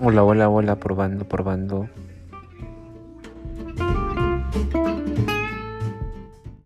Hola, hola, hola, probando, probando.